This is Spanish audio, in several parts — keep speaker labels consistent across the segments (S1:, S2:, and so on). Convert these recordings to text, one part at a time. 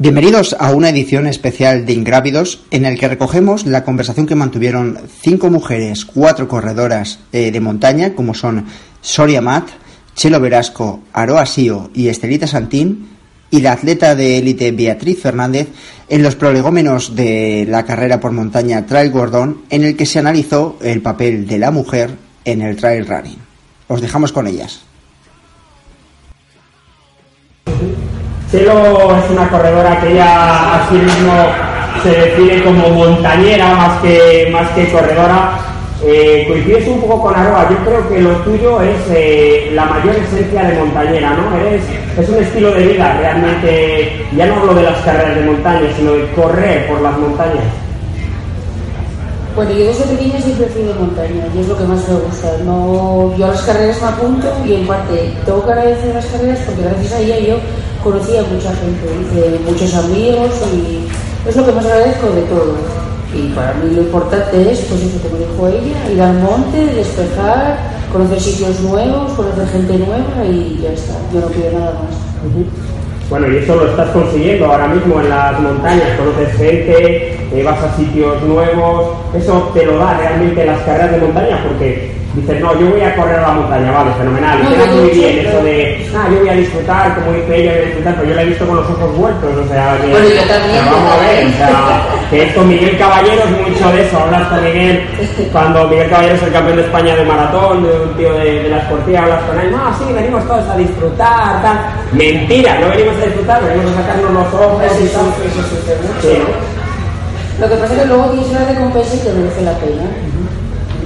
S1: Bienvenidos a una edición especial de Ingrávidos en el que recogemos la conversación que mantuvieron cinco mujeres, cuatro corredoras eh, de montaña, como son Soria Mat, Chelo Verasco, Aroa Sio y Estelita Santín, y la atleta de élite Beatriz Fernández en los prolegómenos de la carrera por montaña Trail Gordon, en el que se analizó el papel de la mujer en el trail running. Os dejamos con ellas.
S2: Chelo es una corredora que ella a sí mismo se define como montañera más que, más que corredora. Eh, coincides un poco con Aroa, yo creo que lo tuyo es eh, la mayor esencia de montañera, ¿no? Eres, es un estilo de vida realmente, ya no hablo de las carreras de montaña, sino de correr por las montañas.
S3: Bueno, yo desde pequeña siempre fui de montaña y es lo que más me gusta. No, yo a las carreras me apunto y en parte tengo que agradecer las carreras porque gracias a ella yo conocí a mucha gente, hice muchos amigos y es lo que más agradezco de todo. Y para mí lo importante es, pues eso, como dijo ella, ir al monte, despejar, conocer sitios nuevos, conocer gente nueva y ya está. Yo no quiero nada más.
S2: Bueno, y eso lo estás consiguiendo ahora mismo en las montañas, conoces gente, eh, vas a sitios nuevos, eso te lo da realmente las carreras de montaña porque dices, no, yo voy a correr a la montaña, vale, fenomenal, y queda muy bien eso de, ah, yo voy a disfrutar, como dice ella, voy a disfrutar, pero yo la he visto con los ojos vueltos, o sea, que,
S3: Bueno, yo también,
S2: que vamos a ver, o sea, que esto Miguel Caballero es mucho de eso, hablas con Miguel, cuando Miguel Caballero es el campeón de España de maratón, de un tío de, de la esportiva, hablas con él, no, sí, venimos todos a disfrutar, tal, mentira, no venimos a disfrutar, venimos a sacarnos los ojos y tal. Sí, ¿no?
S3: Lo que pasa es que luego tienes una recompensa y te merece la pena.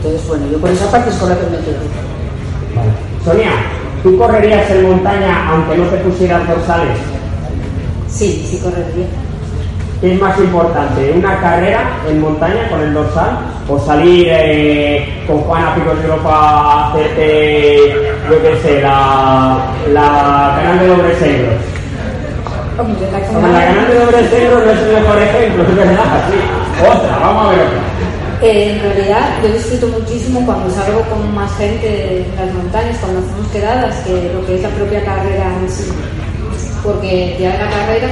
S3: Entonces, bueno, yo por esa parte es con la que me quedo.
S2: Sonia, ¿tú correrías en montaña aunque no te pusieras dorsales?
S3: Sí, sí correría.
S2: ¿Qué es más importante, una carrera en montaña con el dorsal o salir eh, con Juan a Picos de Europa a hacerte, yo qué sé, la, la canal de dobles euros?
S3: Hombre, la
S2: Como la canal de dobles euros no es el mejor ejemplo, es verdad, sí. Otra, vamos a ver otra.
S3: Eh, en realidad, yo disfruto muchísimo cuando salgo con más gente en las montañas, cuando hacemos quedadas, que lo que es la propia carrera en sí. Porque ya en la carrera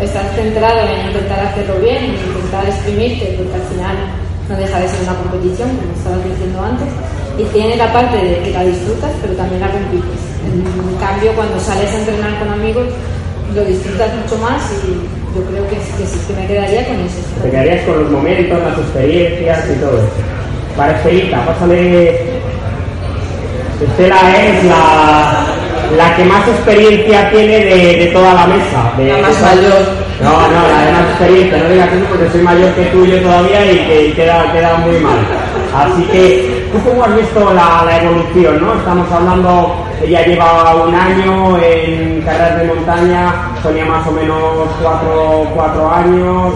S3: estás centrado en intentar hacerlo bien, en intentar exprimirte, porque al final no deja de ser una competición, como estabas diciendo antes, y tiene la parte de que la disfrutas, pero también la compites. En cambio, cuando sales a entrenar con amigos, lo disfrutas mucho más y yo creo que, sí- que sí, que me quedaría con eso.
S2: Te quedarías con los momentos, las experiencias y todo eso. Para Estelita, pásale. Estela es la, la que más experiencia tiene de, de toda la mesa. de-
S3: La más mayor.
S2: No, no, la de más experiencia. No digas eso porque soy mayor que tú y yo todavía y que queda, queda muy mal. Así que, ¿tú cómo has visto la, evolución? ¿no? Estamos hablando, ella lleva un año en carreras de montaña, Sonia más o menos cuatro, cuatro años.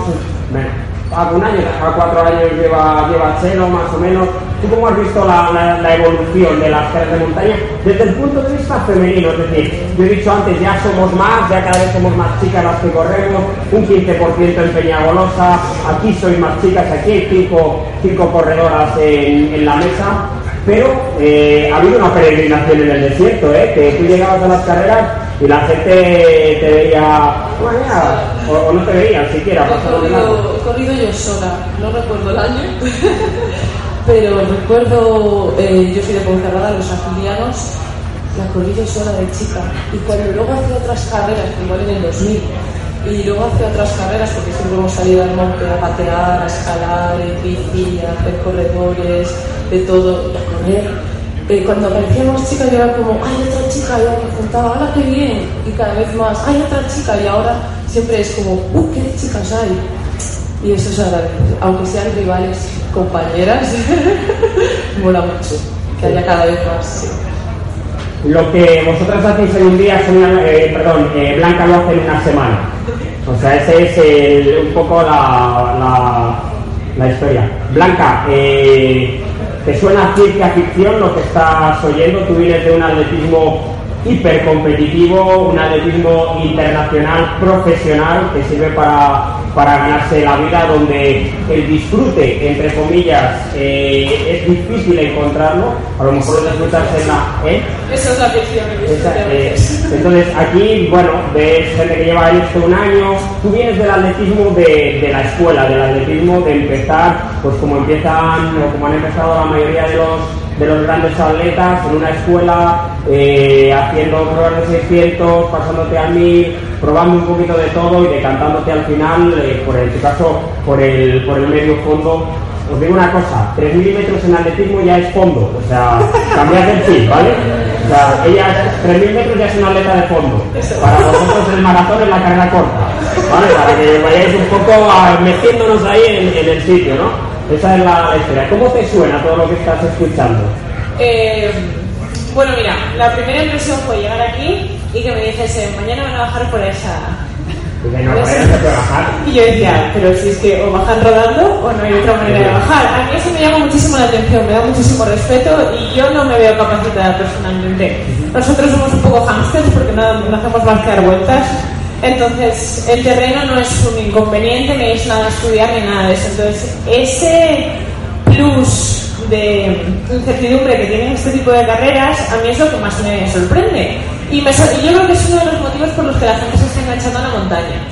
S2: Bueno, a un año, a cuatro años lleva, lleva Chelo más o menos. ¿Tú cómo has visto la, la- la evolución de las carreras de montaña desde el punto de vista femenino? Es decir, yo he dicho antes, ya somos más, ya cada vez somos más chicas las que corremos, un 15% en Peñagolosa, aquí sois más chicas, aquí hay cinco, cinco corredoras en, en la mesa, pero eh, ha habido una peregrinación en el desierto, ¿eh? que tú llegabas a las carreras y la gente te veía, o, o no te veían siquiera.
S4: He corrido, he corrido yo sola, no recuerdo el año, pero recuerdo, eh, yo soy de Ponferrada, los afiliados, la corrí yo sola de chica. Y cuando luego hacía otras carreras, igual en el 2000, y luego hacía otras carreras, porque siempre hemos salido al monte a patear, a escalar, en bici, a hacer corredores, de todo, a correr. Eh, cuando aparecían más chicas yo era como, hay otra chica, yo me juntaba, ¡hala, qué bien! Y cada vez más, hay otra chica, y ahora siempre es como, ¡uh, qué chicas hay! Y eso es agradecido, aunque sean rivales, compañeras, mola mucho que haya cada vez más.
S2: Lo que vosotras hacéis en un día, Sonia, eh, perdón, eh, Blanca lo hace en una semana. O sea, ese es un poco la, la, la historia. Blanca, eh, ¿te suena ciencia ficción lo que estás oyendo? Tú vienes de un atletismo hipercompetitivo, un atletismo internacional profesional que sirve para, para ganarse la vida, donde el disfrute, entre comillas, eh, es difícil encontrarlo. A lo mejor lo disfrutas en la.
S4: ¿eh? Eso es la ficción.
S2: Eh, entonces, aquí, bueno, ves gente que lleva esto un año. Tú vienes del atletismo de, de la escuela, del atletismo de empezar, pues como empiezan o como han empezado la mayoría de los de los grandes atletas en una escuela, eh, haciendo pruebas de 600, pasándote al 1000, probando un poquito de todo y decantándote al final, eh, por en tu caso, por el, por el medio fondo. Os digo una cosa, 3 milímetros en atletismo ya es fondo, o sea, cambiad el chip, ¿vale? O sea, ella, 3.000 metros ya es una atleta de fondo. Para vosotros el maratón es la carrera corta, ¿vale? Para que vayáis un poco metiéndonos ahí en el sitio, ¿no? Esa es la, historia. ¿Cómo te suena todo lo que estás escuchando?
S4: Eh, bueno, mira, la primera impresión fue llegar aquí y que me dijese, mañana van a bajar por esa...
S2: Y, no, bajar.
S4: y yo decía, pero si es que o bajan rodando o no hay otra manera de bajar. A mí eso me llama muchísimo la atención, me da muchísimo respeto y yo no me veo capacitada personalmente. Nosotros somos un poco hamsters porque no, no hacemos más que dar vueltas entonces, el terreno no es un inconveniente, ni es nada estudiar ni nada de eso. Entonces, ese plus de incertidumbre que tienen este tipo de carreras, a mí es lo que más me sorprende. Y, yo creo que es uno de los motivos por los que la gente se está enganchando a la montaña.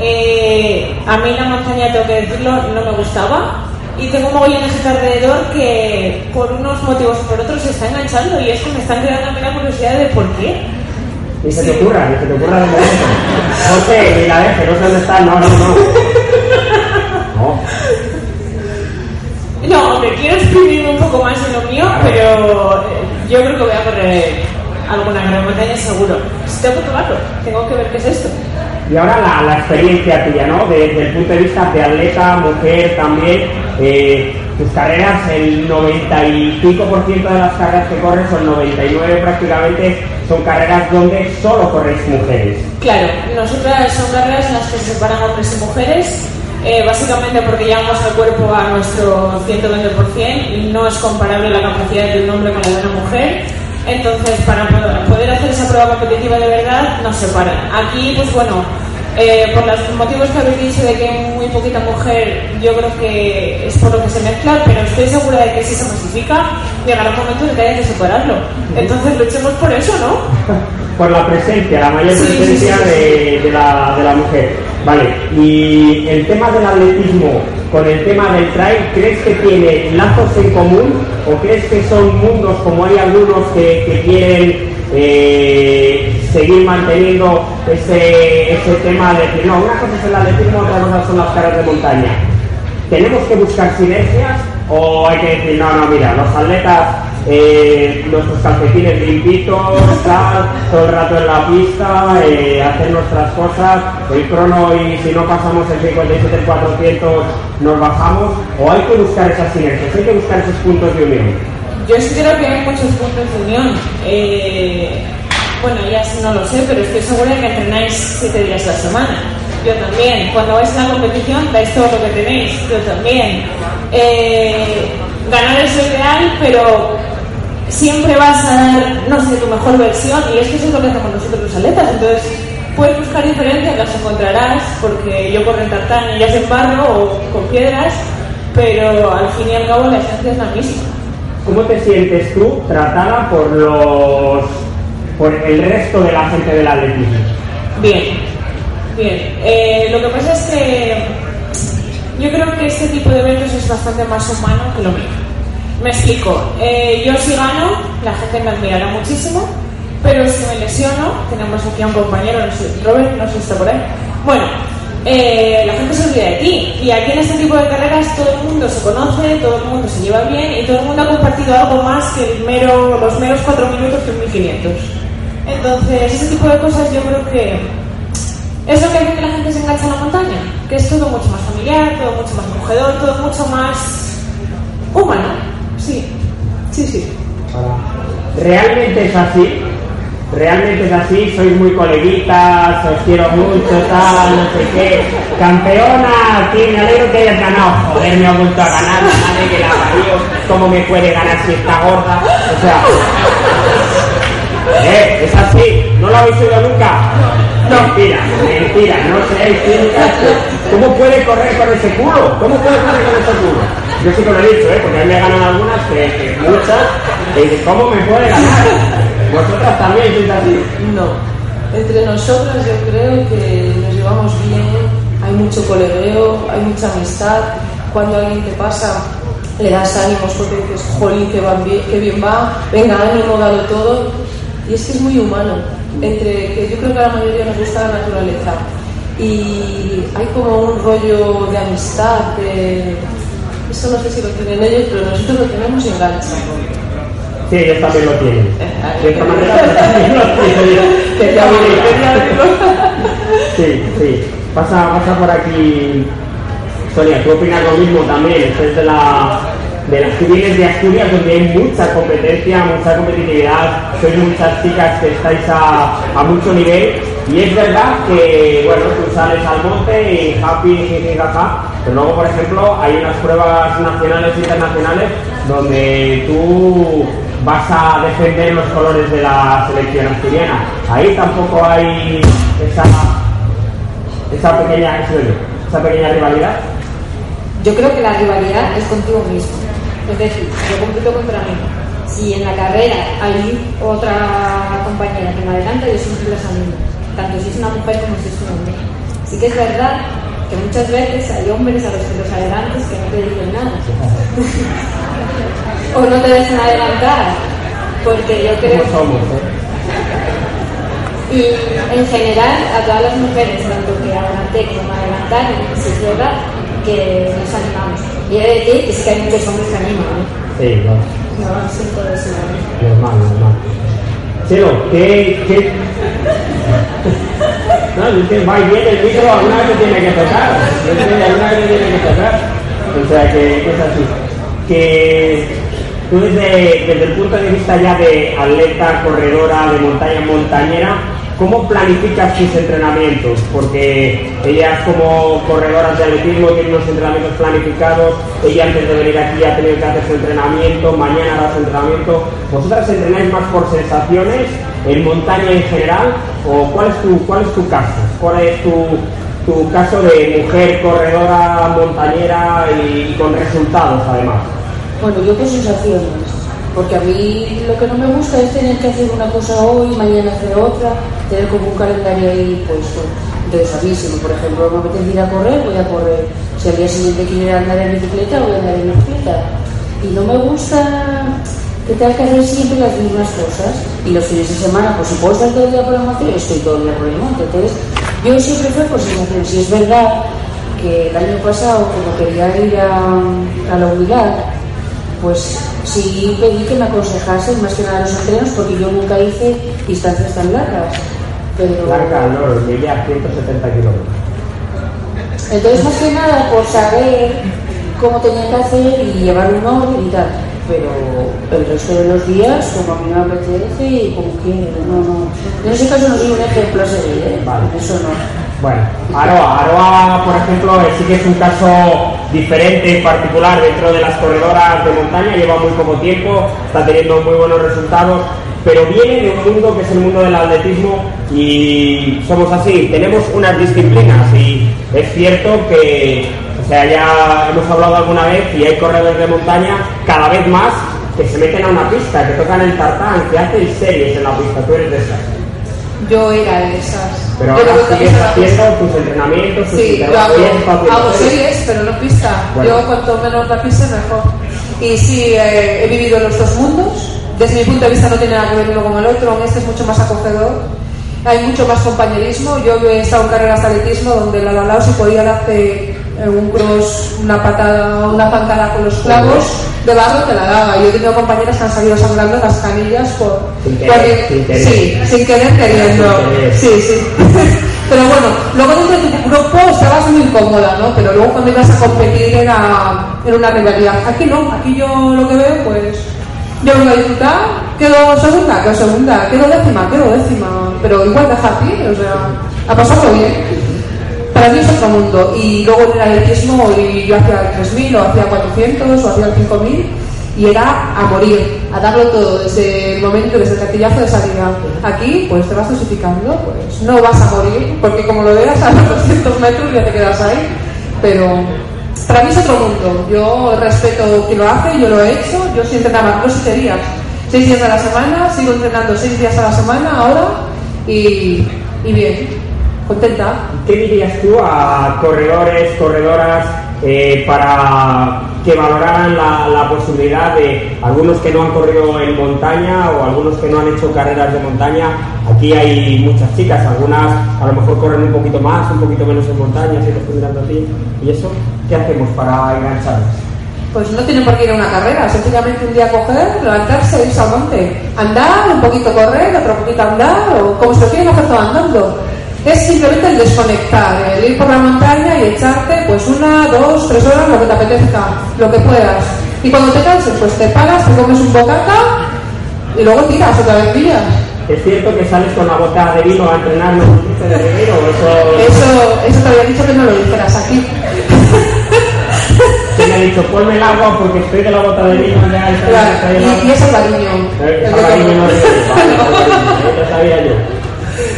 S4: Eh, a mí la montaña, tengo que decirlo, no me gustaba. Y tengo de gente alrededor que por unos motivos o por otros se está enganchando y es que me están creando a mí la curiosidad de por qué.
S2: Y se te ocurra, que se te ocurra de momento. No sé, ni la deje, no sé dónde está, no, no, no.
S4: No, no hombre, quiero exprimir un poco más de lo mío, pero eh, yo creo que voy a correr alguna gran montaña seguro. Tengo que probarlo, tengo que ver qué es esto.
S2: Y ahora la, la experiencia tuya, ¿no? Desde el punto de vista de atleta, mujer también, eh, tus carreras, el 95% de las carreras que corres, o el 99% prácticamente, son carreras donde solo corréis mujeres.
S4: Claro, nosotras son carreras en las que se separan hombres y mujeres, eh, básicamente porque llevamos al cuerpo a nuestro 120% y no es comparable la capacidad de un hombre con la de una mujer. Entonces, para poder hacer esa prueba competitiva de verdad, nos separan. Aquí, pues bueno, eh, por los motivos que habéis dicho de que hay muy poquita mujer, yo creo que es por lo que se mezcla, pero estoy segura de que si se masifica, llegará un momento en que haya que separarlo. Entonces luchemos por eso, ¿no?
S2: por la presencia, la mayor presencia De, la, de la mujer. Vale, y el tema del atletismo con el tema del trail, ¿crees que tiene lazos en común o crees que son mundos como hay algunos que, que quieren eh, seguir manteniendo ese, ese tema de decir, no, una cosa es el atletismo, otra cosa son las caras de montaña. ¿Tenemos que buscar sinergias o hay que decir, no, no, mira, los atletas, eh, nuestros calcetines limpitos, todo el rato en la pista, eh, hacer nuestras cosas, el crono y si no pasamos el 57-400 nos bajamos, o hay que buscar esas sinergias, hay que buscar esos puntos de unión?
S4: Yo sí creo que hay muchos puntos de unión. Eh, bueno, ya no lo sé, pero estoy segura de que entrenáis siete días a la semana. Yo también. Cuando vais a la competición, dais todo lo que tenéis. Yo también. Eh, ganar es ideal, pero siempre vas a dar, no sé, tu mejor versión. Y es que eso es lo que hacemos nosotros los atletas. Entonces, puedes buscar diferencias, las encontrarás, porque yo corro en tartán ellas en barro o con piedras, pero al fin y al cabo la esencia es la misma.
S2: ¿Cómo te sientes tú tratada por los por el resto de la gente del atletismo?
S4: Bien, bien. Eh, lo que pasa es que yo creo que este tipo de eventos es bastante más humano que lo mío. Me explico. Eh, yo si gano, la gente me admirará muchísimo, pero si me lesiono, tenemos aquí a un compañero, Robert, no sé si está por ahí. Bueno, eh, la gente se olvida de ti. Y aquí en este tipo de carreras todo el mundo se conoce, todo el mundo se lleva bien y todo el mundo ha compartido algo más que el mero, los meros cuatro minutos que 1500. Entonces, ese tipo de cosas yo creo que es lo que hace que la gente se enganche a la montaña, que es todo mucho más familiar, todo mucho más acogedor, todo mucho más humano. Sí, sí, sí.
S2: ¿Realmente es así? realmente es así, sois muy coleguitas, os quiero mucho, tal, no sé qué. Campeona, aquí me alegro que hayas ganado. Joder, me ha vuelto a ganar, madre que la parió, ¿cómo me puede ganar si está gorda? O sea, ¿Eh? Es así. ¿No lo habéis oído nunca?
S5: No.
S2: Mentira, mentira. No seáis cínicas. ¿Cómo puede correr con ese culo? ¿Cómo puede correr con ese culo? Yo sí que lo he dicho, ¿eh? Porque a mí me ganan algunas, que, que muchas. Y dices, ¿cómo me puede ganar? Vosotras también sois así.
S5: No. Entre nosotras yo creo que nos llevamos bien, hay mucho colegueo, hay mucha amistad. Cuando alguien te pasa, le das ánimos porque dices, jolín, que, van bien, que bien va, venga, ánimo, dalo todo. Y es que es muy humano. Entre que yo creo que a la mayoría nos gusta la naturaleza. Y hay como un rollo de amistad, de... Eso no sé si lo tienen ellos, pero nosotros lo tenemos engancha.
S2: Sí, ellos también lo tienen. De esta manera
S5: abrirlo.
S2: Sí, sí. Pasa, pasa por aquí, Sonia, tú opinas lo mismo también, es de, la, de las civiles de Asturias donde hay mucha competencia, mucha competitividad, sois muchas chicas que estáis a, a mucho nivel y es verdad que, bueno, tú sales al monte y happy, jiji, jaja, pero luego, por ejemplo, hay unas pruebas nacionales e internacionales donde tú vas a defender los colores de la selección asturiana. Ahí tampoco hay esa esa pequeña, esa pequeña rivalidad.
S3: Yo creo que la rivalidad es contigo mismo. Es decir, yo compito contra mí. Si en la carrera hay otra compañera que me adelanta, yo siempre las animo. Tanto si es una mujer como si es un hombre. Sí que es verdad que muchas veces hay hombres a los que los adelantes que no te dicen nada. o no te dejan adelantar. Porque yo creo
S2: eh?
S3: y en general a todas las mujeres, tanto que adelanté como adelantaron, si es verdad que nos animamos. De decir que sí que hay muchos hombres que animan, ¿eh?
S2: Sí, no,
S3: No siento eso. ¿eh?
S2: normal, normal. Chelo, ¿qué, qué? No, es que va y viene el micro, alguna vez tiene que tocar. Es que alguna vez tiene que tocar. O sea, que es así. Que tú desde, desde el punto de vista ya de atleta, corredora, de montaña montañera, ¿cómo planificas tus entrenamientos? Porque ellas como corredoras de atletismo tienen unos entrenamientos planificados, ella antes de venir aquí ha tenido que hacer su entrenamiento, mañana hará su entrenamiento. ¿Vosotras entrenáis más por sensaciones, en montaña en general? ¿O cuál es tu, cuál es tu caso? ¿Cuál es tu, tu caso de mujer corredora, montañera y, y con resultados además?
S5: Bueno, yo por sensaciones, porque a mí lo que no me gusta es tener que hacer una cosa hoy, mañana hacer otra, tener como un calendario ahí puesto. Entonces a mí, si por ejemplo me apetece ir a correr, voy a correr. Si al día siguiente quiero andar en bicicleta, voy a andar en bicicleta. Y no me gusta que tenga que hacer siempre las mismas cosas. Y los fines de semana, puedo estar todo el día por el monte, estoy todo el día por el monte. Entonces, yo siempre fue por sensaciones. Si es verdad que el año pasado, como quería ir a la unidad, pues sí pedí que me aconsejasen más que nada los entrenos porque yo nunca hice distancias tan largas. Pero
S2: Larga, no, llegué a 170 kilómetros.
S5: entonces más que nada por saber cómo tenía que hacer y llevar un orden y tal. Pero el resto de los días, como a mí me apetece y como quiero, no, no. En ese caso no soy un ejemplo a seguir, ¿eh?
S2: Vale.
S5: Eso no.
S2: Bueno, Aroa, Aroa, por ejemplo, eh, sí que es un caso diferente, particular dentro de las corredoras de montaña, lleva muy poco tiempo, está teniendo muy buenos resultados, pero viene de un mundo que es el mundo del atletismo y somos así, tenemos unas disciplinas y es cierto que, o sea, ya hemos hablado alguna vez y hay corredores de montaña cada vez más que se meten a una pista, que tocan el tartán, que hacen series en la pista, tú eres de esas.
S6: Yo era de esas.
S2: Pero ahora sigues haciendo tus entrenamientos, tus
S6: Sí, yo hago,
S2: haciendo
S6: hago
S2: series.
S6: pero no pista.
S2: Bueno.
S6: Yo cuanto menos la pista, mejor. Y sí, eh, he vivido los dos mundos. Desde mi punto de vista no tiene nada que ver uno con el otro, este es mucho más acogedor. Hay mucho más compañerismo. Yo he estado en carreras de atletismo donde el al lado se podía eh, un cross, una patada, una pancada con los clavos de barro, te la daba. Yo he tenido compañeras que han salido sangrando las canillas por...
S2: Sin querer,
S6: por-
S2: sin querer.
S6: Sí, sin querer queriendo.
S2: Sin querer.
S6: Sí, sí. Pero bueno, luego dentro de tu grupo estabas muy cómoda, ¿no? Pero luego cuando ibas a competir era, era una rivalidad. Aquí no, aquí yo lo que veo, pues yo vengo a disfrutar, quedo segunda, quedo segunda, quedo décima, quedo décima, pero igual deja aquí, o sea, a pasarlo bien. Para mí es otro mundo. Y luego en el atletismo y yo hacía el 3000 o hacía 400 o hacía el 5000 y era a morir, a darlo todo desde el momento, desde el cartillazo de salida. Aquí, pues te vas dosificando, pues no vas a morir, porque como lo veas a los 200 metros ya te quedas ahí, pero para mí es otro mundo. Yo respeto quien lo hace, yo lo he hecho, yo sí entrenaba dos siete días, seis días a la semana, sigo entrenando seis días a la semana ahora y, y bien, contenta.
S2: ¿Qué dirías tú a corredores, corredoras eh, para que valoraran la, la, posibilidad de algunos que no han corrido en montaña o algunos que no han hecho carreras de montaña. Aquí hay muchas chicas, algunas a lo mejor corren un poquito más, un poquito menos en montaña, si te mirando a ti. ¿Y eso qué hacemos para engancharnos?
S6: Pues no tienen por qué ir a una carrera, sencillamente un día coger, levantarse, irse al monte, andar, un poquito correr, otro poquito andar, o como se lo quieren hacer todo andando es simplemente el desconectar, el ir por la montaña y echarte pues una, dos, tres horas, lo que te apetezca, lo que puedas. Y cuando te canses, pues te paras, te comes un bocata y luego tiras otra vez días.
S2: ¿Es cierto que sales con la bota de vino a entrenar los de enero?
S6: Eso... eso, eso te había dicho que no lo dijeras aquí.
S2: Se me ha dicho, ponme el agua porque estoy de la bota de vino. Ya,
S6: claro, y, y, es el bariño.
S2: El, el bariño no lo sabía yo.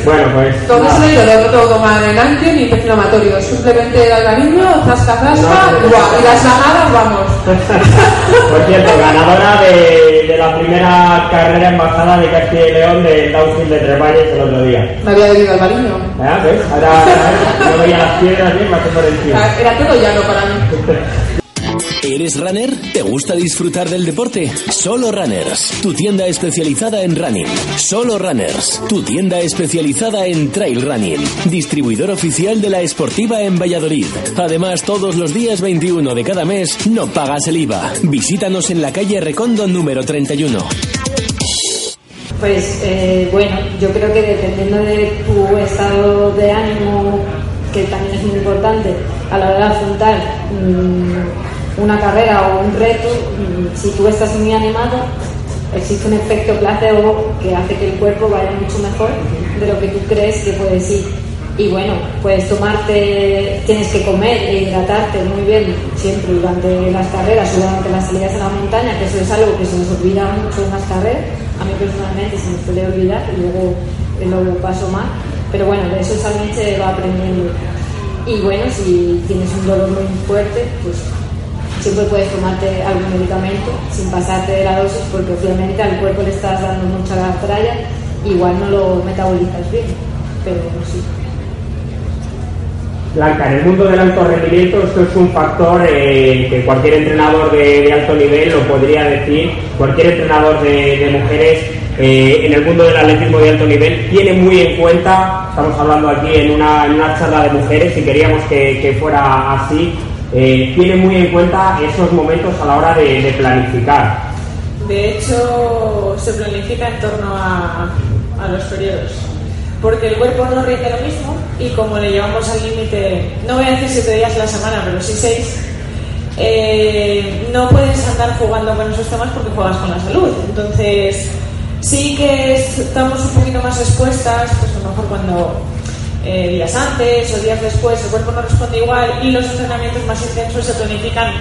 S2: Bueno, pues.
S6: Todo eso lo debo todo tomar en anti ni inflamatorio. Simplemente el cariño, zasca, zasca, y las ganadas, vamos.
S2: Por cierto, ganadora de, de, la primera carrera embajada de Castilla y León del downhill de Tres Valles el otro día.
S6: Me había bebido el bariño.
S2: ¿Ah, ¿Ves? Ahora, no veía las piedras bien, más por encima.
S6: Era todo llano para mí.
S7: ¿Eres runner? ¿Te gusta disfrutar del deporte? Solo Runners, tu tienda especializada en running. Solo Runners, tu tienda especializada en trail running. Distribuidor oficial de la Esportiva en Valladolid. Además, todos los días 21 de cada mes no pagas el IVA. Visítanos en la calle Recondo número 31.
S3: Pues eh, bueno, yo creo que dependiendo de tu estado de ánimo, que también es muy importante a la hora de afrontar mmm, una carrera o un reto, mm, si tú estás muy animado, existe un efecto placebo que hace que el cuerpo vaya mucho mejor de lo que tú crees que puedes ir. Y bueno, puedes tomarte, tienes que comer e hidratarte muy bien siempre durante las carreras o durante las salidas a la montaña, que eso es algo que se nos olvida mucho en las carreras. A mí personalmente se me suele olvidar y luego lo paso mal. Pero bueno, de eso también se va aprendiendo. Y bueno, si tienes un dolor muy fuerte, pues siempre puedes tomarte algún medicamento sin pasarte de la dosis porque obviamente al cuerpo le estás dando mucha tralla, igual no lo metabolizas bien, pero sí.
S2: Blanca, en el mundo del alto rendimiento esto es un factor eh, que cualquier entrenador de, alto nivel lo podría decir, cualquier entrenador de, mujeres eh, en el mundo del atletismo de alto nivel tiene muy en cuenta, estamos hablando aquí en una, en una charla de mujeres y queríamos que, que fuera así, eh, tiene muy en cuenta esos momentos a la hora de, planificar.
S4: De hecho, se planifica en torno a, los periodos, porque el cuerpo no rinde lo mismo y como le llevamos al límite, no voy a decir siete días a la semana, pero sí seis, eh, no puedes andar jugando con esos temas porque juegas con la salud. Entonces, sí que estamos un poquito más expuestas, pues a lo mejor cuando eh, días antes o días después, el cuerpo no responde igual y los entrenamientos más intensos se planifican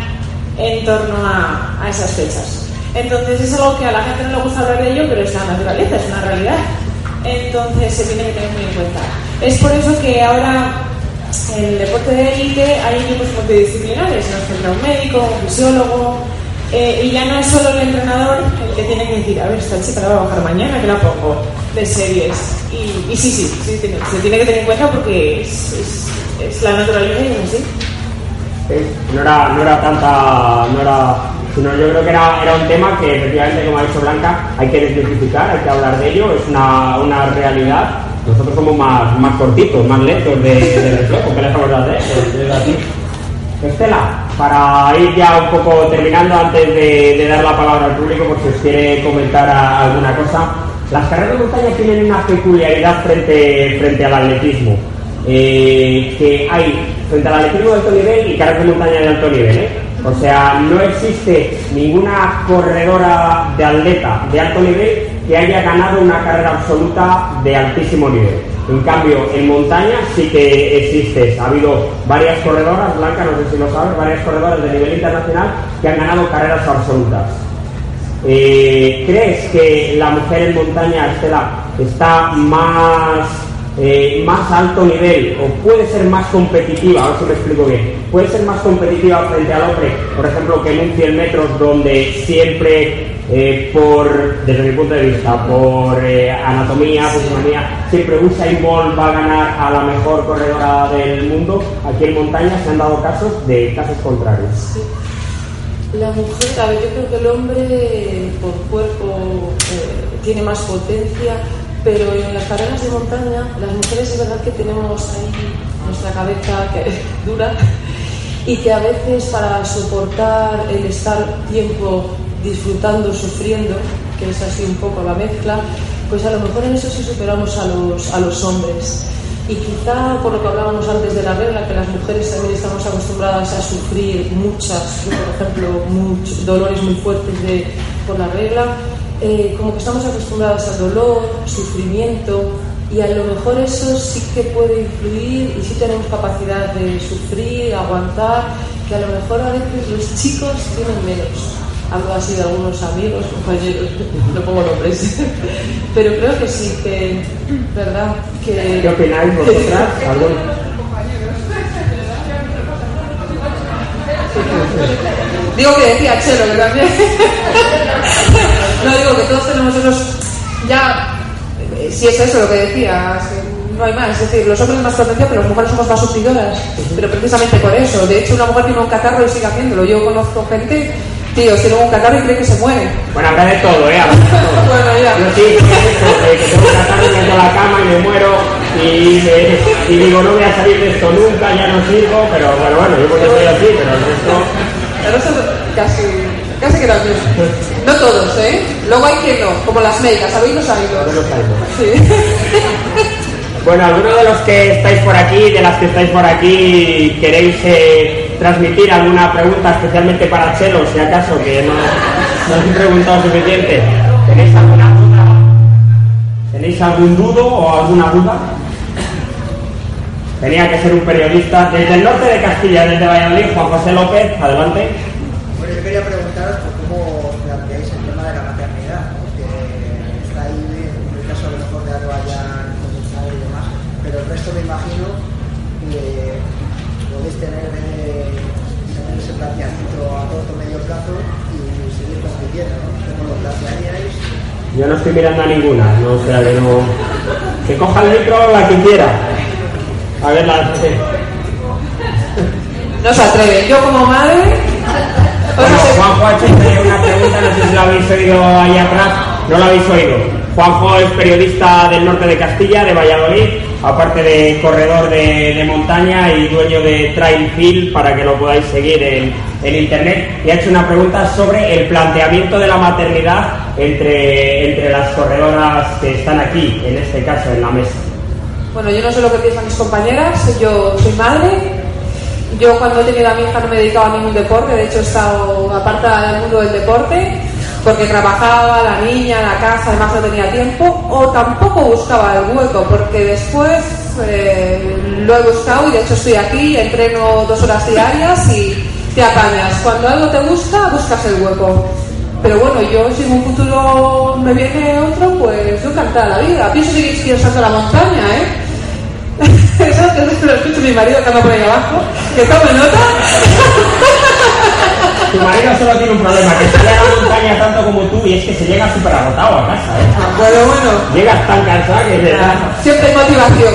S4: en torno a, esas fechas. Entonces es algo que a la gente no le gusta hablar de ello, pero es la naturaleza, es una realidad. Entonces se tiene que tener muy en cuenta. Es por eso que ahora en el deporte de élite hay equipos multidisciplinares, nos tendrá un médico, un fisiólogo, eh, y ya no es solo el entrenador el que tiene que decir, a ver, esta chica la va a bajar mañana, que la pongo de series. Y, sí, sí, se tiene que tener en cuenta porque es, la naturaleza y es así.
S2: no, era, no era tanta, no era, sino yo creo que era, era un tema que efectivamente, como ha dicho Blanca, hay que desmitificar, hay que hablar de ello, es una, una realidad. Nosotros somos más, más cortitos, más lentos de, de reflejo, que les vamos a hacer? Estela, para ir ya un poco terminando, antes de, dar la palabra al público, por si os quiere comentar alguna cosa, las carreras de montaña tienen una peculiaridad frente, frente al atletismo, eh, que hay frente al atletismo de alto nivel y carreras de montaña de alto nivel. ¿eh? O sea, no existe ninguna corredora de atleta de alto nivel que haya ganado una carrera absoluta de altísimo nivel. En cambio, en montaña sí que existe. Ha habido varias corredoras, Blanca, no sé si lo sabes, varias corredoras de nivel internacional que han ganado carreras absolutas. Eh, ¿Crees que la mujer en montaña, Estela, está más, eh, más alto nivel o puede ser más competitiva? A ver si me explico bien. ¿Puede ser más competitiva frente al hombre, por ejemplo, que en un 100 metros donde siempre eh, por, desde mi punto de vista, por eh, anatomía, fisionomía, siempre Usain Bolt va a ganar a la mejor corredora del mundo. Aquí en montaña se han dado casos de casos contrarios.
S4: La mujer, a ver, yo creo que el hombre por cuerpo eh, tiene más potencia, pero en las carreras de montaña, las mujeres es verdad que tenemos ahí nuestra cabeza que dura y que a veces para soportar el estar tiempo disfrutando, sufriendo, que es así un poco la mezcla, pues a lo mejor en eso sí superamos a los, a los hombres. Y quizá por lo que hablábamos antes de la regla, que las mujeres también estamos acostumbradas a sufrir muchas, por ejemplo, dolores muy fuertes de, por la regla, eh, como que estamos acostumbradas al dolor, sufrimiento, y a lo mejor eso sí que puede influir y sí tenemos capacidad de sufrir, aguantar, que a lo mejor a veces los chicos tienen menos. Hablo así de algunos amigos, compañeros, no pongo nombres, pero creo que sí, que, ¿verdad? Que,
S2: ¿Qué opináis vosotras?
S6: Digo que decía Chelo, que también. no digo que todos tenemos esos. Ya, eh, si es eso lo que decías, eh, no hay más. Es decir, los hombres más potencia, pero las mujeres somos más sufridoras. Pero precisamente por eso. De hecho, una mujer tiene un catarro y sigue haciéndolo. Yo conozco gente, tío, tiene un catarro y cree que se muere.
S2: Bueno, habrá de todo, ¿eh? Habrá de todo.
S6: Bueno, ya.
S2: Yo sí, que tengo una tarde, me meto a la cama y me muero y, me- y digo, no voy a salir de esto nunca, ya no sirvo, pero bueno, bueno, yo porque soy así, pero el resto...
S6: El resto casi, casi que también. No todos, ¿eh? Luego hay quien no, como las médicas, ¿sabéis los
S2: sabemos.
S6: Sí.
S2: Bueno, ¿alguno de los que estáis por aquí, de las que estáis por aquí, queréis eh, transmitir alguna pregunta especialmente para Chelo, si acaso, que no, no os he preguntado suficiente? ¿Tenéis alguna duda? ¿Tenéis algún dudo o alguna duda? Tenía que ser un periodista desde el norte de Castilla, desde Valladolid, Juan José López, adelante.
S8: Bueno, yo quería preguntaros por cómo planteáis el tema de la maternidad, ¿no? que está ahí en el caso a lo mejor de el padre y demás, pero el resto me imagino que podéis tener, planteamiento a corto o medio plazo y seguir compitiendo, ¿no? ¿Cómo lo plantearíais?
S2: Yo no estoy mirando a ninguna, no o sea que no. Que coja el micro la que quiera. A ver, la. sí.
S6: No se atreven. Yo como madre...
S2: Bueno, Juanjo ha hecho una pregunta, no sé si la habéis oído ahí atrás. No la habéis oído. Juanjo es periodista del norte de Castilla, de Valladolid, aparte de corredor de, de montaña y dueño de Trail Hill, para que lo podáis seguir en, internet. Y ha hecho una pregunta sobre el planteamiento de la maternidad entre, entre las corredoras que están aquí, en este caso, en la mesa.
S6: Bueno, yo no sé lo que piensan mis compañeras, yo soy madre. Yo cuando he tenido a mi hija no me dedicaba a ningún deporte, de hecho he estado apartada del mundo del deporte porque trabajaba, la niña, la casa, además no tenía tiempo, o tampoco buscaba el hueco, porque después eh, lo he buscado y de hecho estoy aquí, entreno dos horas diarias y te apañas. Cuando algo te gusta, buscas el hueco. Pero bueno, yo si en un futuro me viene otro, pues yo encantada la vida. Pienso que quiero saltar a la montaña, ¿eh? Eso que lo escucho mi marido que anda por ahí abajo, que tome nota.
S2: Tu marido solo tiene un problema, que sale a la montaña tanto como tú y es que se llega súper agotado a casa, ¿eh?
S6: Bueno, bueno,
S2: Llegas tan cansado que te
S6: siempre hay motivación.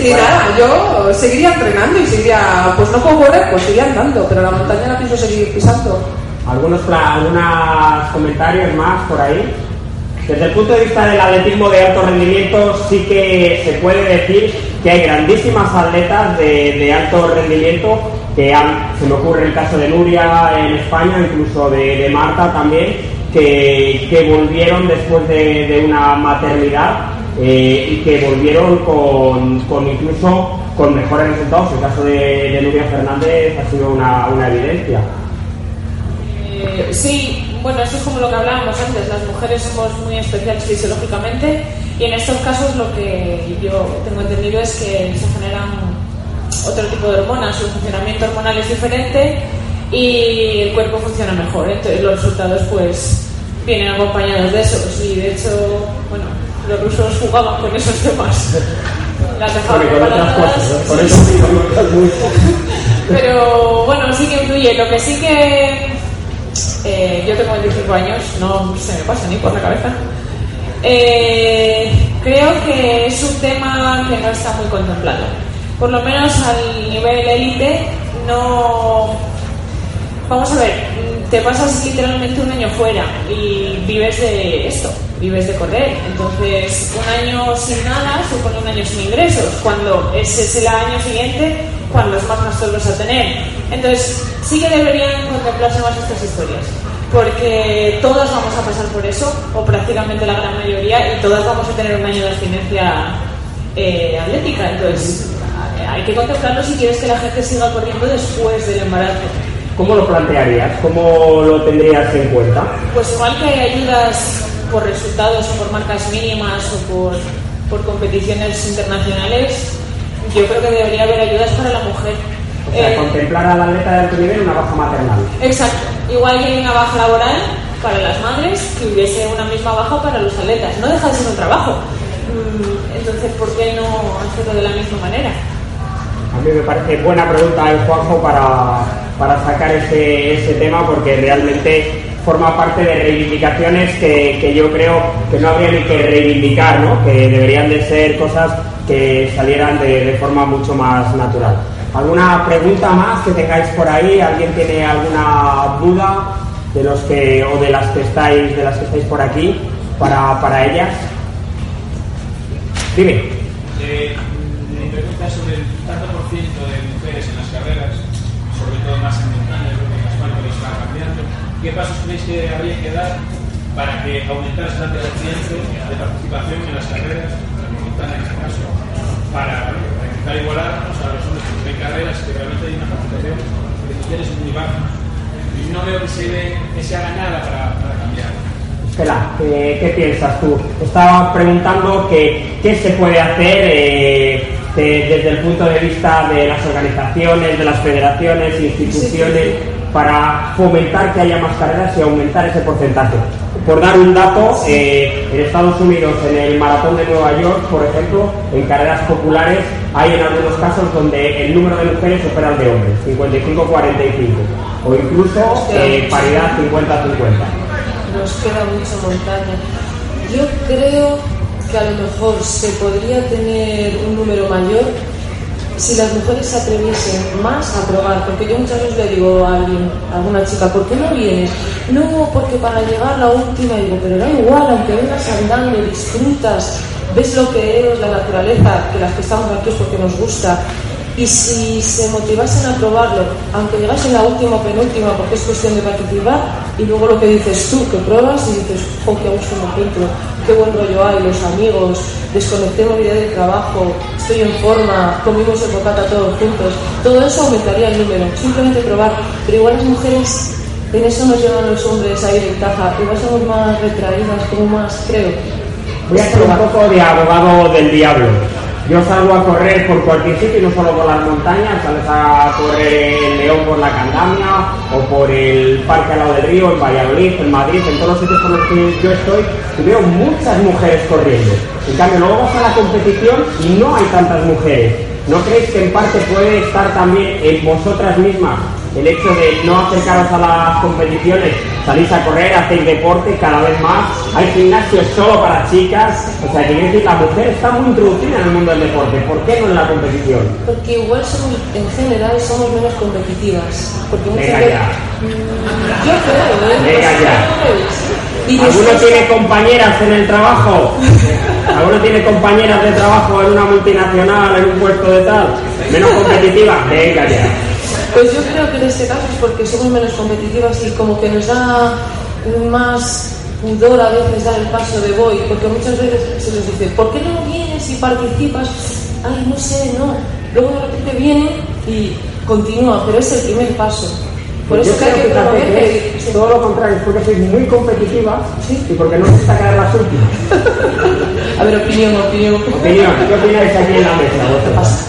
S6: y nada, yo seguiría entrenando y seguiría, pues no puedo correr, pues seguiría andando, pero la montaña la pienso seguir pisando.
S2: Algunos, algunos comentarios más por ahí. Desde el punto de vista del atletismo de alto rendimiento, sí que se puede decir que hay grandísimas atletas de, de alto rendimiento que han, se me ocurre el caso de Nuria en España, incluso de, de Marta también, que, que volvieron después de, de una maternidad eh, y que volvieron con, con incluso con mejores resultados. El caso de, de Nuria Fernández ha sido una, una evidencia.
S4: Eh, sí, bueno, eso es como lo que hablábamos antes. Las mujeres somos muy especiales fisiológicamente y en estos casos lo que yo tengo entendido es que se generan otro tipo de hormonas, su funcionamiento hormonal es diferente y el cuerpo funciona mejor. Entonces los resultados pues vienen acompañados de eso. Y de hecho, bueno, los rusos jugaban con esos temas. Las dejaban Pero bueno, sí que influye. Lo que sí que eh, yo tengo 25 años, no se me pasa ni por la cabeza. Eh, creo que es un tema que no está muy contemplado. Por lo menos al nivel élite no Vamos a ver, te pasas literalmente un año fuera y vives de esto, vives de correr. Entonces, un año sin nada supone un año sin ingresos, cuando ese es el año siguiente cuando es más gastos vas a tener. Entonces, sí que deberían contemplarse más estas historias, porque todas vamos a pasar por eso, o prácticamente la gran mayoría, y todas vamos a tener un año de abstinencia eh, atlética. Entonces, hay que contemplarlo si quieres que la gente siga corriendo después del embarazo.
S2: ¿Cómo lo plantearías? ¿Cómo lo tendrías en cuenta?
S4: Pues igual que hay ayudas por resultados o por marcas mínimas o por, por competiciones internacionales, yo creo que debería haber ayudas para la mujer.
S2: O sea, eh, contemplar a la atleta de alto nivel una baja maternal.
S4: Exacto. Igual que hay una baja laboral para las madres, que hubiese una misma baja para los atletas. No deja de ser un trabajo. Mm, entonces, ¿por qué no hacerlo de la misma manera?
S2: A mí me parece buena pregunta el Juanjo para, para sacar ese, ese tema porque realmente forma parte de reivindicaciones que, que, yo creo que no habría ni que reivindicar, ¿no? que deberían de ser cosas que salieran de, de, forma mucho más natural. ¿Alguna pregunta más que tengáis por ahí? ¿Alguien tiene alguna duda de los que o de las que estáis de las que estáis por aquí para, para ellas? Dime.
S9: Eh, mi pregunta sobre el tanto por ciento de mujeres en las carreras sobre todo más en montaña, creo que en España lo está cambiando. ¿Qué pasos creéis que habría que dar para que aumentara esa tasa de participación en las carreras, en este caso, para, para intentar igualarnos a los hombres que hay carreras que realmente hay una participación de mujeres muy baja? Y no veo que se, que se haga nada para, para cambiar.
S2: Espera, ¿qué, ¿qué, piensas tú? Estaba preguntando que, qué se puede hacer eh, desde el punto de vista de las organizaciones, de las federaciones, instituciones, para fomentar que haya más carreras y aumentar ese porcentaje. Por dar un dato, eh, en Estados Unidos, en el Maratón de Nueva York, por ejemplo, en carreras populares, hay en algunos casos donde el número de mujeres supera al de hombres, 55-45, o incluso eh, paridad 50-50.
S4: Nos queda mucha montaña. Yo creo que a lo mejor se podría tener un número mayor si las mujeres se atreviesen más a probar, porque yo muchas veces le digo a alguien, a alguna chica, ¿por qué no vienes? No, porque para llegar la última, digo, pero da igual, aunque vengas andando, disfrutas, ves lo que es la naturaleza, que las que estamos aquí es porque nos gusta, y si se motivasen a probarlo, aunque llegasen la última o penúltima, porque es cuestión de participar, y luego lo que dices tú, que pruebas y dices, oh, qué gusto me encuentro, qué buen rollo hay, los amigos, desconecté mi vida del trabajo, estoy en forma, comimos el bocata todos juntos, todo eso aumentaría el número, simplemente probar, pero igual las mujeres, en eso nos llevan los hombres ahí ventaja, igual somos más retraídas, como más, creo.
S2: Voy a hacer un poco de abogado del diablo. Yo salgo a correr por cualquier sitio, y no solo por las montañas, sales a correr en León por la Candamia o por el Parque al lado del río, en Valladolid, en Madrid, en todos los sitios por los que yo estoy, y veo muchas mujeres corriendo. En cambio, luego vas a la competición y no hay tantas mujeres. ¿No creéis que en parte puede estar también en vosotras mismas el hecho de no acercaros a las competiciones, salís a correr, hacéis deporte cada vez más, hay gimnasios solo para chicas, o sea, que decir, la mujer está muy introducida en el mundo del deporte, ¿por qué no en la competición?
S4: Porque igual somos, en general somos menos competitivas. Porque
S2: Venga ya.
S4: Yo creo, ¿eh?
S2: Venga ya. ¿Alguno tiene compañeras en el trabajo? ¿Alguno tiene compañeras de trabajo en una multinacional, en un puesto de tal? ¿Menos competitiva? Venga ya.
S4: Pues yo creo que en este caso es porque somos menos competitivas y como que nos da más pudor a veces dar el paso de voy, porque muchas veces se nos dice, ¿por qué no vienes y participas? Ay, no sé, no. Luego de repente viene y continúa, pero es el primer paso.
S2: Por eso creo que, que, que es todo lo contrario, es porque sois muy competitiva ¿Sí? y porque no os gusta caer las últimas.
S4: a ver, opinión, opinión.
S2: Opinión, ¿qué opináis aquí en la mesa?
S4: ¿Qué pasa,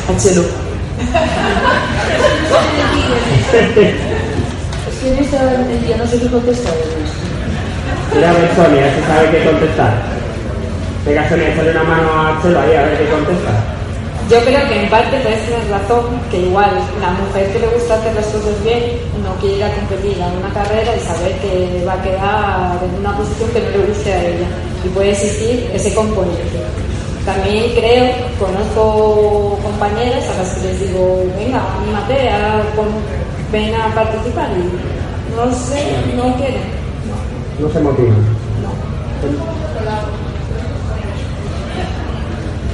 S10: Ella, no sé qué contesta
S2: Mira a ver si sabe qué contestar. Venga Sonia, una mano a Chelo ahí a ver qué contesta.
S3: Yo creo que en parte puedes tener razón, que igual la mujer que le gusta hacer las cosas bien no quiere ir a competir a una carrera y saber que va a quedar en una posición que no le guste a ella. Y puede existir ese componente. También creo, conozco compañeras a las que les digo, venga, anímate, a, ven a participar y no sé, no quieren.
S2: No se motiva.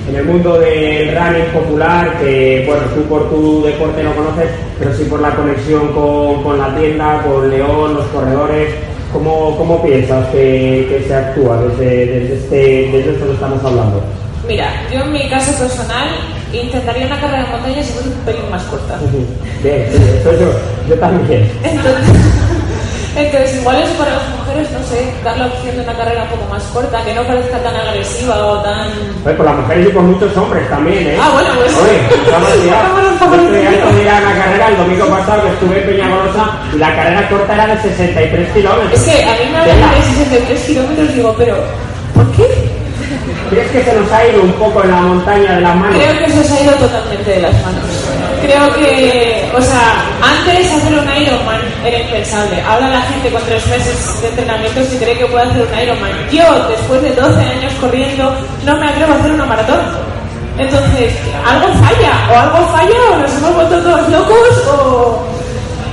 S2: En el mundo del running popular, que bueno, tú por tu deporte no conoces, pero sí por la conexión con, con la tienda, con León, los corredores, ¿cómo, cómo piensas que, que se actúa desde, desde, este, desde esto que estamos hablando?
S4: Mira, yo en mi caso personal intentaría una carrera de montaña si fuese un pelín más corta.
S2: Bien, sí, eso yo, yo también.
S4: Entonces, entonces, igual es para las mujeres, no sé, dar la opción de una carrera un poco más corta, que no parezca tan agresiva o tan...
S2: Oye, por las mujeres y por muchos hombres también, ¿eh?
S4: Ah, bueno, pues-
S2: Oye, ir a una carrera el domingo pasado que estuve en Peñagolosa y la carrera corta era de 63 kilómetros.
S4: Es que a mí me hablan de 63 kilómetros y digo, pero, ¿por qué?
S2: ¿Crees que se nos ha ido un poco en la montaña de las manos?
S4: Creo que se os ha ido totalmente de las manos. Creo que, o sea, antes hacer un Ironman era impensable. Ahora la gente con tres meses de entrenamiento se cree que puede hacer un Ironman. Yo, después de 12 años corriendo, no me atrevo a hacer una maratón. Entonces, algo falla, o algo falla, o nos hemos vuelto todos locos, o...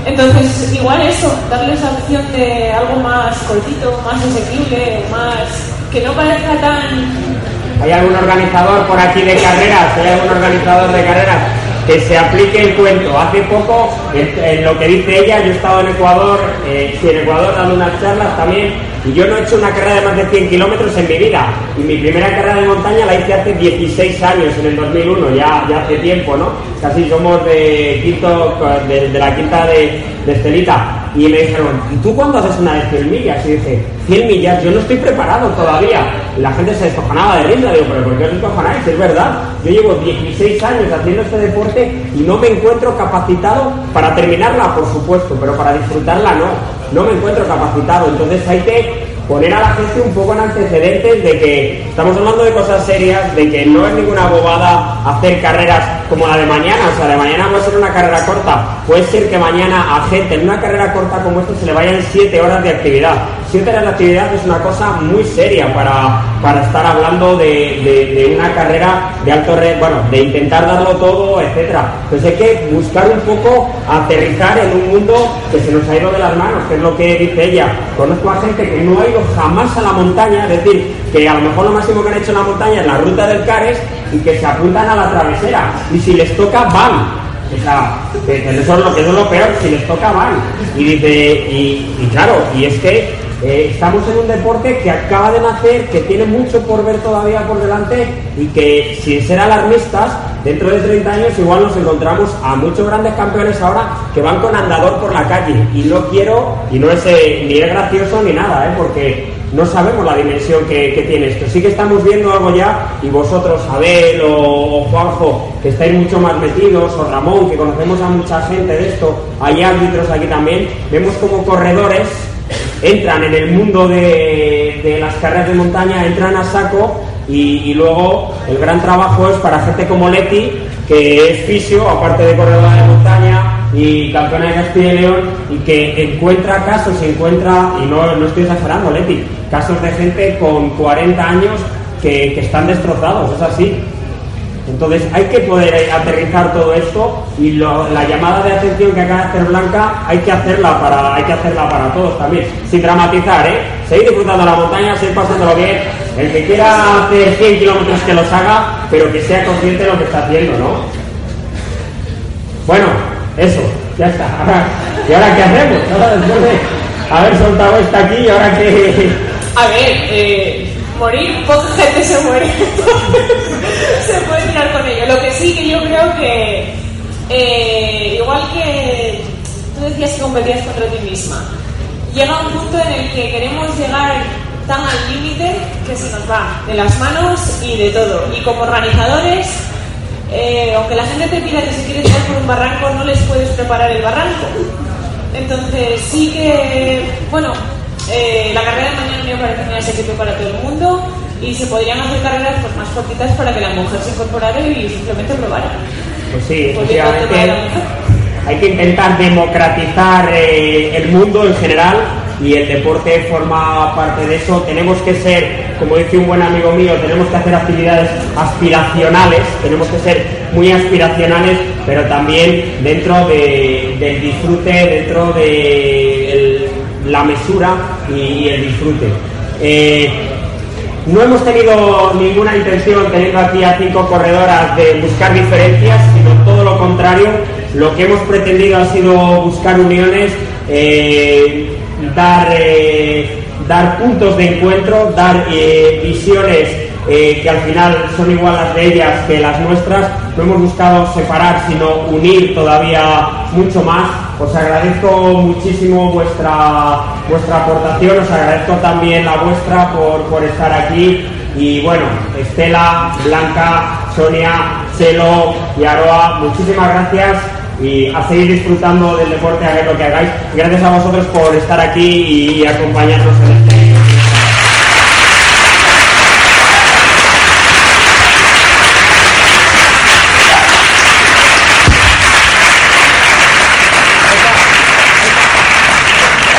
S4: Entonces, igual eso, darles la opción de algo más cortito, más asequible, más... que no parezca tan
S2: ¿Hay algún organizador por aquí de carreras? ¿Hay algún organizador de carreras? Que se aplique el cuento. Hace poco, en, lo que dice ella, yo he estado en Ecuador, eh, en Ecuador dando unas charlas también, y yo no he hecho una carrera de más de 100 kilómetros en mi vida. Y mi primera carrera de montaña la hice hace 16 años, en el 2001, ya, ya hace tiempo, ¿no? Casi somos de quinto, de la quinta de, de Estelita. Y me dijeron, ¿y tú cuándo haces una de 100 millas? Y dije, 100 millas, yo no estoy preparado todavía. La gente se descojonaba de risa, digo, pero ¿por qué os descojonáis? Es verdad, yo llevo 16 años haciendo este deporte y no me encuentro capacitado para terminarla, por supuesto, pero para disfrutarla no, no me encuentro capacitado. Entonces hay que poner a la gente un poco en antecedentes de que estamos hablando de cosas serias, de que no es ninguna bobada hacer carreras como la de mañana, o sea, de mañana puede ser una carrera corta, puede ser que mañana a gente en una carrera corta como esta se le vayan 7 horas de actividad. 7 horas de actividad es una cosa muy seria para, para estar hablando de, de- una carrera de alto red, bueno, de intentar darlo todo, etcétera. Pues hay que buscar un poco aterrizar en un mundo que se nos ha ido de las manos, que es lo que dice ella. Conozco a gente que no ha jamás a la montaña, es decir, que a lo mejor lo máximo que han hecho en la montaña es la ruta del Cares y que se apuntan a la travesera. Y si les toca, van. O sea, eso es lo eso es lo peor, si les toca van. Y dice, y, y claro, y es que eh, estamos en un deporte que acaba de nacer, que tiene mucho por ver todavía por delante y que sin ser alarmistas, dentro de 30 años igual nos encontramos a muchos grandes campeones ahora que van con andador por la calle. Y no quiero, y no es eh, ni es gracioso ni nada, ¿eh? porque no sabemos la dimensión que, tiene esto. Sí que estamos viendo algo ya, y vosotros, Abel o, Juanjo, que estáis mucho más metidos, o Ramón, que conocemos a mucha gente de esto, hay árbitros aquí también, vemos como corredores entran en el mundo de las carreras de montaña, entran a saco y, luego el gran trabajo es para gente como Leti, que es fisio, aparte de corredora de montaña y campeona de Castilla y León, y que encuentra casos, encuentra, y no, no estoy exagerando, Leti, casos de gente con 40 años que, que están destrozados, es así. Entonces hay que poder eh, aterrizar todo esto y la llamada de atención que acaba de hacer Blanca hay que hacerla para hay que hacerla para todos también, sin dramatizar, ¿eh? Seguir disfrutando la montaña, seguir pasándolo bien. El que quiera hacer 100 kilómetros que los haga, pero que sea consciente de lo que está haciendo, ¿no? Bueno, eso, ya está. ¿Y ahora qué hacemos? Ahora después de haber soltado esta aquí, ¿y ahora qué?
S4: A ver, eh, morir, poca gente se muere. se puede tirar con ello. Lo que sí que yo creo que, eh, igual que tú decías que competías contra ti misma, llega un punto en el que queremos llegar tan al límite que se nos va de las manos y de todo. Y como organizadores, eh, aunque la gente te pida que se quiere tirar por un barranco, no les puedes preparar el barranco.
S11: Entonces, sí que, bueno, eh, la carrera de mañana me parece un asequible para todo el mundo y se podrían hacer carreras pues, más cortitas para que la mujer se incorporara y simplemente probara.
S2: Pues sí, efectivamente hay que intentar democratizar eh, el mundo en general y el deporte forma parte de eso. Tenemos que ser, como dice un buen amigo mío, tenemos que hacer actividades aspiracionales, tenemos que ser muy aspiracionales, pero también dentro de- del disfrute, dentro de la mesura y, el disfrute. Eh, no hemos tenido ninguna intención, teniendo aquí a cinco corredoras, de buscar diferencias, sino todo lo contrario. Lo que hemos pretendido ha sido buscar uniones, eh, dar, eh, dar puntos de encuentro, dar visiones que al final son igual las de ellas que las nuestras. No hemos buscado separar, sino unir todavía mucho más. Os agradezco muchísimo vuestra, vuestra aportación, os agradezco también la vuestra por, por estar aquí. Y bueno, Estela, Blanca, Sonia, Chelo y Aroa, muchísimas gracias y a seguir disfrutando del deporte, hagáis lo que hagáis. Gracias a vosotros por estar aquí y acompañarnos en este